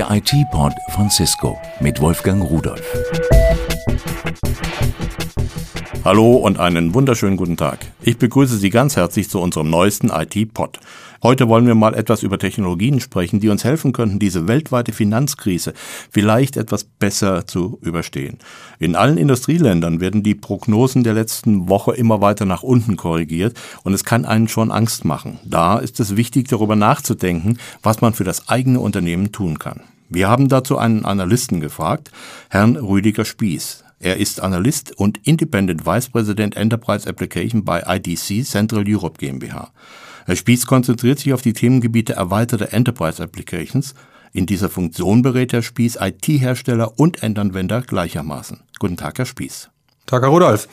Der IT-Pod von Cisco mit Wolfgang Rudolf. Hallo und einen wunderschönen guten Tag. Ich begrüße Sie ganz herzlich zu unserem neuesten IT-Pod. Heute wollen wir mal etwas über Technologien sprechen, die uns helfen könnten, diese weltweite Finanzkrise vielleicht etwas besser zu überstehen. In allen Industrieländern werden die Prognosen der letzten Woche immer weiter nach unten korrigiert und es kann einen schon Angst machen. Da ist es wichtig, darüber nachzudenken, was man für das eigene Unternehmen tun kann. Wir haben dazu einen Analysten gefragt, Herrn Rüdiger Spieß. Er ist Analyst und Independent Vice President Enterprise Application bei IDC Central Europe GmbH. Herr Spieß konzentriert sich auf die Themengebiete erweiterte Enterprise Applications. In dieser Funktion berät Herr Spieß IT-Hersteller und Endanwender gleichermaßen. Guten Tag, Herr Spieß. Tag, Herr Rudolf.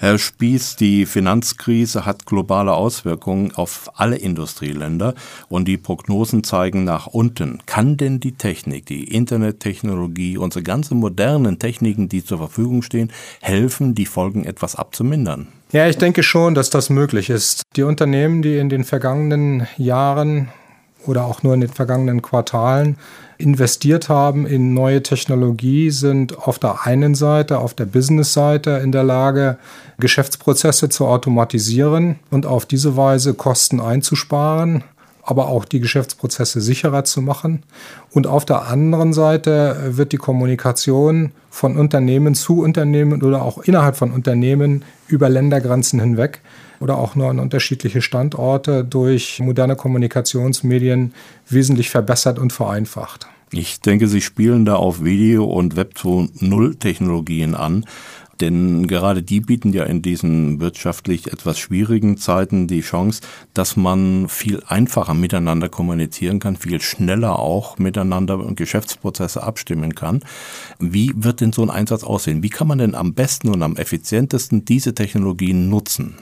Herr Spieß, die Finanzkrise hat globale Auswirkungen auf alle Industrieländer und die Prognosen zeigen nach unten. Kann denn die Technik, die Internettechnologie, unsere ganzen modernen Techniken, die zur Verfügung stehen, helfen, die Folgen etwas abzumindern? Ja, ich denke schon, dass das möglich ist. Die Unternehmen, die in den vergangenen Jahren oder auch nur in den vergangenen Quartalen investiert haben in neue Technologie, sind auf der einen Seite, auf der Business-Seite in der Lage, Geschäftsprozesse zu automatisieren und auf diese Weise Kosten einzusparen aber auch die Geschäftsprozesse sicherer zu machen. Und auf der anderen Seite wird die Kommunikation von Unternehmen zu Unternehmen oder auch innerhalb von Unternehmen über Ländergrenzen hinweg oder auch nur an unterschiedliche Standorte durch moderne Kommunikationsmedien wesentlich verbessert und vereinfacht. Ich denke, Sie spielen da auf Video- und Web 2.0 Technologien an. Denn gerade die bieten ja in diesen wirtschaftlich etwas schwierigen Zeiten die Chance, dass man viel einfacher miteinander kommunizieren kann, viel schneller auch miteinander Geschäftsprozesse abstimmen kann. Wie wird denn so ein Einsatz aussehen? Wie kann man denn am besten und am effizientesten diese Technologien nutzen?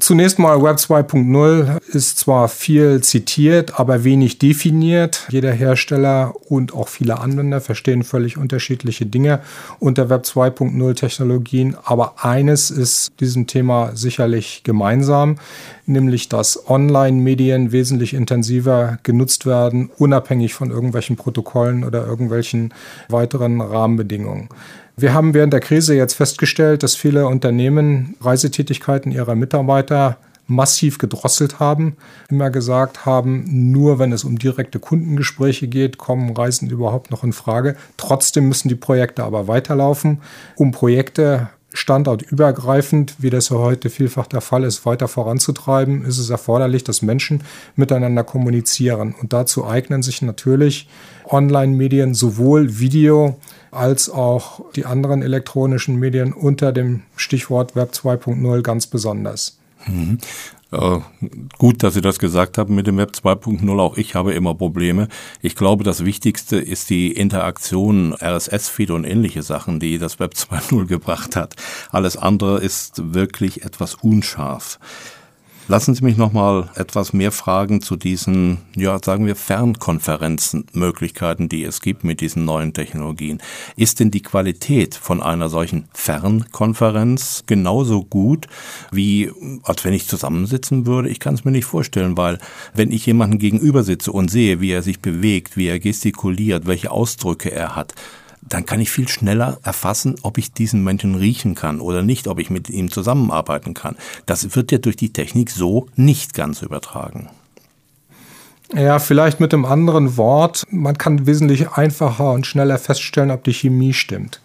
Zunächst mal Web 2.0 ist zwar viel zitiert, aber wenig definiert. Jeder Hersteller und auch viele Anwender verstehen völlig unterschiedliche Dinge unter Web 2.0 Technologien. Aber eines ist diesem Thema sicherlich gemeinsam, nämlich dass Online-Medien wesentlich intensiver genutzt werden, unabhängig von irgendwelchen Protokollen oder irgendwelchen weiteren Rahmenbedingungen. Wir haben während der Krise jetzt festgestellt, dass viele Unternehmen Reisetätigkeiten ihrer Mitarbeiter massiv gedrosselt haben, immer gesagt haben, nur wenn es um direkte Kundengespräche geht, kommen Reisen überhaupt noch in Frage. Trotzdem müssen die Projekte aber weiterlaufen. Um Projekte standortübergreifend, wie das ja heute vielfach der Fall ist, weiter voranzutreiben, ist es erforderlich, dass Menschen miteinander kommunizieren. Und dazu eignen sich natürlich Online-Medien, sowohl Video als auch die anderen elektronischen Medien unter dem Stichwort Web 2.0 ganz besonders. Mhm. Äh, gut, dass Sie das gesagt haben mit dem Web 2.0. Auch ich habe immer Probleme. Ich glaube, das Wichtigste ist die Interaktion, RSS-Feed und ähnliche Sachen, die das Web 2.0 gebracht hat. Alles andere ist wirklich etwas unscharf. Lassen Sie mich noch mal etwas mehr fragen zu diesen, ja, sagen wir Fernkonferenzenmöglichkeiten, die es gibt mit diesen neuen Technologien. Ist denn die Qualität von einer solchen Fernkonferenz genauso gut wie als wenn ich zusammensitzen würde? Ich kann es mir nicht vorstellen, weil wenn ich jemanden gegenüber sitze und sehe, wie er sich bewegt, wie er gestikuliert, welche Ausdrücke er hat, dann kann ich viel schneller erfassen, ob ich diesen Menschen riechen kann oder nicht, ob ich mit ihm zusammenarbeiten kann. Das wird ja durch die Technik so nicht ganz übertragen. Ja, vielleicht mit einem anderen Wort. Man kann wesentlich einfacher und schneller feststellen, ob die Chemie stimmt.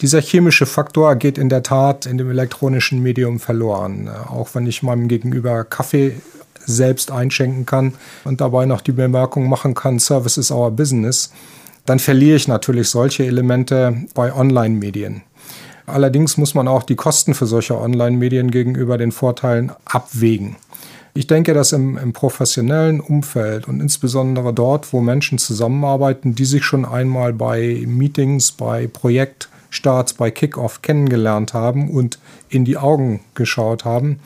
Dieser chemische Faktor geht in der Tat in dem elektronischen Medium verloren. Auch wenn ich meinem Gegenüber Kaffee selbst einschenken kann und dabei noch die Bemerkung machen kann, Service is our business dann verliere ich natürlich solche Elemente bei Online-Medien. Allerdings muss man auch die Kosten für solche Online-Medien gegenüber den Vorteilen abwägen. Ich denke, dass im, im, professionellen Umfeld und insbesondere dort, wo Menschen zusammenarbeiten, die sich schon einmal bei Meetings, bei Projektstarts, bei Kickoff kennengelernt haben und in die Augen geschaut haben,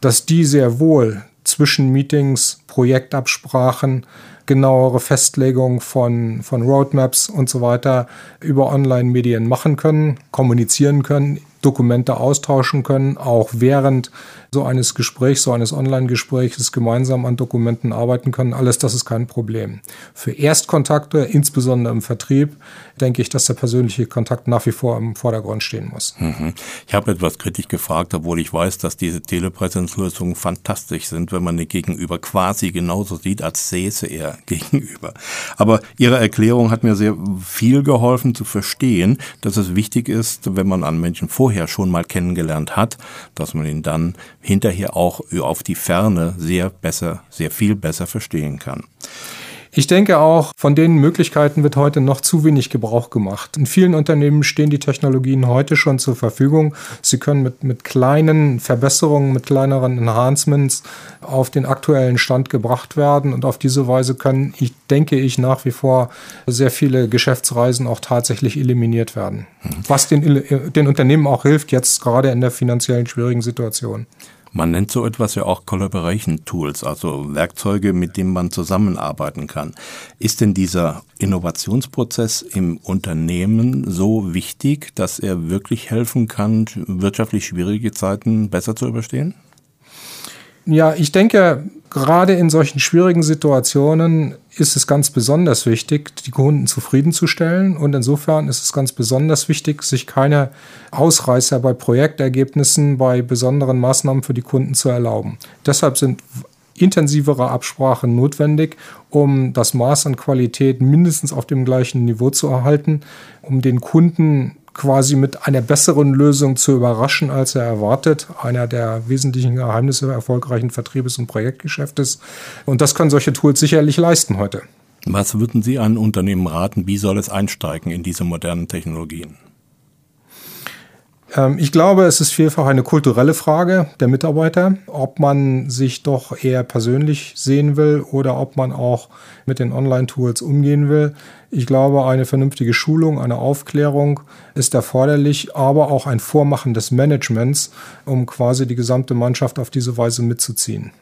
dass die sehr wohl zwischen Meetings, Projektabsprachen, genauere Festlegung von, von Roadmaps und so weiter über Online-Medien machen können, kommunizieren können, Dokumente austauschen können, auch während so eines Gesprächs, so eines Online-Gesprächs gemeinsam an Dokumenten arbeiten können. Alles das ist kein Problem. Für Erstkontakte, insbesondere im Vertrieb, denke ich, dass der persönliche Kontakt nach wie vor im Vordergrund stehen muss. Mhm. Ich habe etwas kritisch gefragt, obwohl ich weiß, dass diese Telepräsenzlösungen fantastisch sind, wenn man den Gegenüber quasi genauso sieht, als säße er gegenüber. Aber Ihre Erklärung hat mir sehr viel geholfen zu verstehen, dass es wichtig ist, wenn man einen Menschen vorher schon mal kennengelernt hat, dass man ihn dann hinterher auch auf die Ferne sehr besser, sehr viel besser verstehen kann. Ich denke auch, von den Möglichkeiten wird heute noch zu wenig Gebrauch gemacht. In vielen Unternehmen stehen die Technologien heute schon zur Verfügung. Sie können mit, mit kleinen Verbesserungen, mit kleineren Enhancements auf den aktuellen Stand gebracht werden. Und auf diese Weise können, ich denke ich, nach wie vor sehr viele Geschäftsreisen auch tatsächlich eliminiert werden. Mhm. Was den, den Unternehmen auch hilft, jetzt gerade in der finanziellen schwierigen Situation. Man nennt so etwas ja auch Collaboration Tools, also Werkzeuge, mit denen man zusammenarbeiten kann. Ist denn dieser Innovationsprozess im Unternehmen so wichtig, dass er wirklich helfen kann, wirtschaftlich schwierige Zeiten besser zu überstehen? Ja, ich denke, gerade in solchen schwierigen Situationen ist es ganz besonders wichtig, die Kunden zufriedenzustellen. Und insofern ist es ganz besonders wichtig, sich keine Ausreißer bei Projektergebnissen, bei besonderen Maßnahmen für die Kunden zu erlauben. Deshalb sind intensivere Absprachen notwendig, um das Maß an Qualität mindestens auf dem gleichen Niveau zu erhalten, um den Kunden quasi mit einer besseren Lösung zu überraschen, als er erwartet. Einer der wesentlichen Geheimnisse erfolgreichen Vertriebes- und Projektgeschäftes. Und das können solche Tools sicherlich leisten heute. Was würden Sie an Unternehmen raten? Wie soll es einsteigen in diese modernen Technologien? Ähm, ich glaube, es ist vielfach eine kulturelle Frage der Mitarbeiter, ob man sich doch eher persönlich sehen will oder ob man auch mit den Online-Tools umgehen will. Ich glaube, eine vernünftige Schulung, eine Aufklärung ist erforderlich, aber auch ein Vormachen des Managements, um quasi die gesamte Mannschaft auf diese Weise mitzuziehen.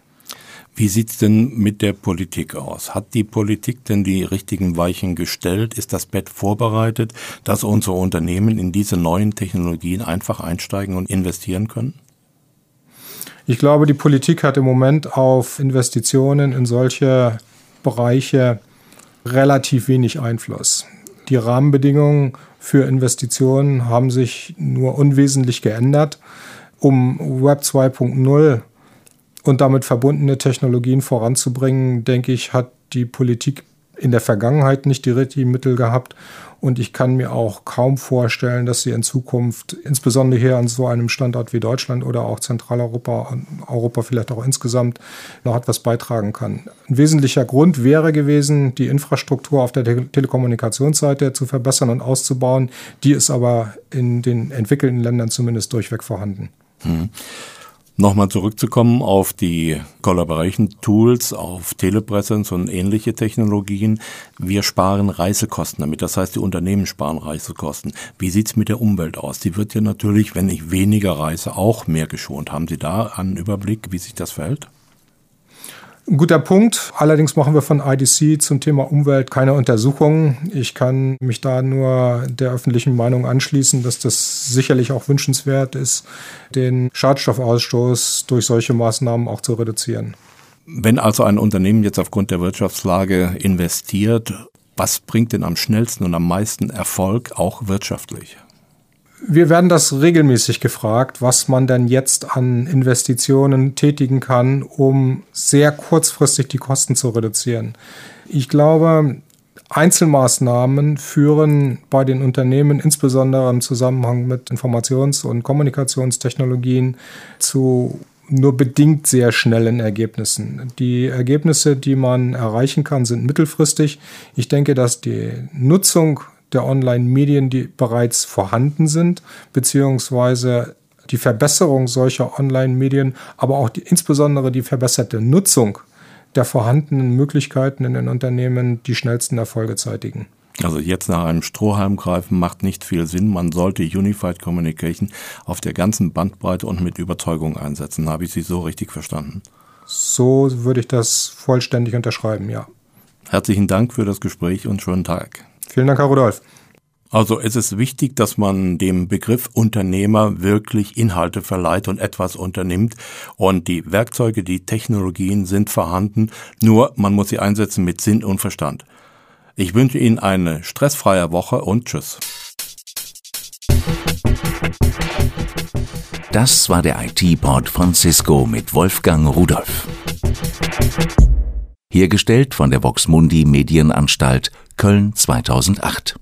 Wie sieht's denn mit der Politik aus? Hat die Politik denn die richtigen Weichen gestellt? Ist das Bett vorbereitet, dass unsere Unternehmen in diese neuen Technologien einfach einsteigen und investieren können? Ich glaube, die Politik hat im Moment auf Investitionen in solche Bereiche relativ wenig Einfluss. Die Rahmenbedingungen für Investitionen haben sich nur unwesentlich geändert. Um Web 2.0 und damit verbundene Technologien voranzubringen, denke ich, hat die Politik in der Vergangenheit nicht die richtigen Mittel gehabt. Und ich kann mir auch kaum vorstellen, dass sie in Zukunft, insbesondere hier an so einem Standort wie Deutschland oder auch Zentraleuropa und Europa vielleicht auch insgesamt, noch etwas beitragen kann. Ein wesentlicher Grund wäre gewesen, die Infrastruktur auf der Telekommunikationsseite zu verbessern und auszubauen. Die ist aber in den entwickelten Ländern zumindest durchweg vorhanden. Hm. Nochmal zurückzukommen auf die Collaboration Tools, auf Telepräsenz und ähnliche Technologien. Wir sparen Reisekosten damit. Das heißt, die Unternehmen sparen Reisekosten. Wie sieht's mit der Umwelt aus? Die wird ja natürlich, wenn ich weniger reise, auch mehr geschont. Haben Sie da einen Überblick, wie sich das verhält? Ein guter Punkt. Allerdings machen wir von IDC zum Thema Umwelt keine Untersuchungen. Ich kann mich da nur der öffentlichen Meinung anschließen, dass das sicherlich auch wünschenswert ist, den Schadstoffausstoß durch solche Maßnahmen auch zu reduzieren. Wenn also ein Unternehmen jetzt aufgrund der Wirtschaftslage investiert, was bringt denn am schnellsten und am meisten Erfolg, auch wirtschaftlich? Wir werden das regelmäßig gefragt, was man denn jetzt an Investitionen tätigen kann, um sehr kurzfristig die Kosten zu reduzieren. Ich glaube, Einzelmaßnahmen führen bei den Unternehmen, insbesondere im Zusammenhang mit Informations- und Kommunikationstechnologien, zu nur bedingt sehr schnellen Ergebnissen. Die Ergebnisse, die man erreichen kann, sind mittelfristig. Ich denke, dass die Nutzung der Online-Medien, die bereits vorhanden sind, beziehungsweise die Verbesserung solcher Online-Medien, aber auch die, insbesondere die verbesserte Nutzung der vorhandenen Möglichkeiten in den Unternehmen die schnellsten Erfolge zeitigen. Also jetzt nach einem Strohhalm greifen macht nicht viel Sinn. Man sollte Unified Communication auf der ganzen Bandbreite und mit Überzeugung einsetzen. Habe ich Sie so richtig verstanden? So würde ich das vollständig unterschreiben, ja. Herzlichen Dank für das Gespräch und schönen Tag. Vielen Dank, Herr Rudolf. Also es ist wichtig, dass man dem Begriff Unternehmer wirklich Inhalte verleiht und etwas unternimmt. Und die Werkzeuge, die Technologien sind vorhanden, nur man muss sie einsetzen mit Sinn und Verstand. Ich wünsche Ihnen eine stressfreie Woche und Tschüss. Das war der IT-Port von Cisco mit Wolfgang Rudolf. Hergestellt von der Voxmundi Medienanstalt Köln 2008.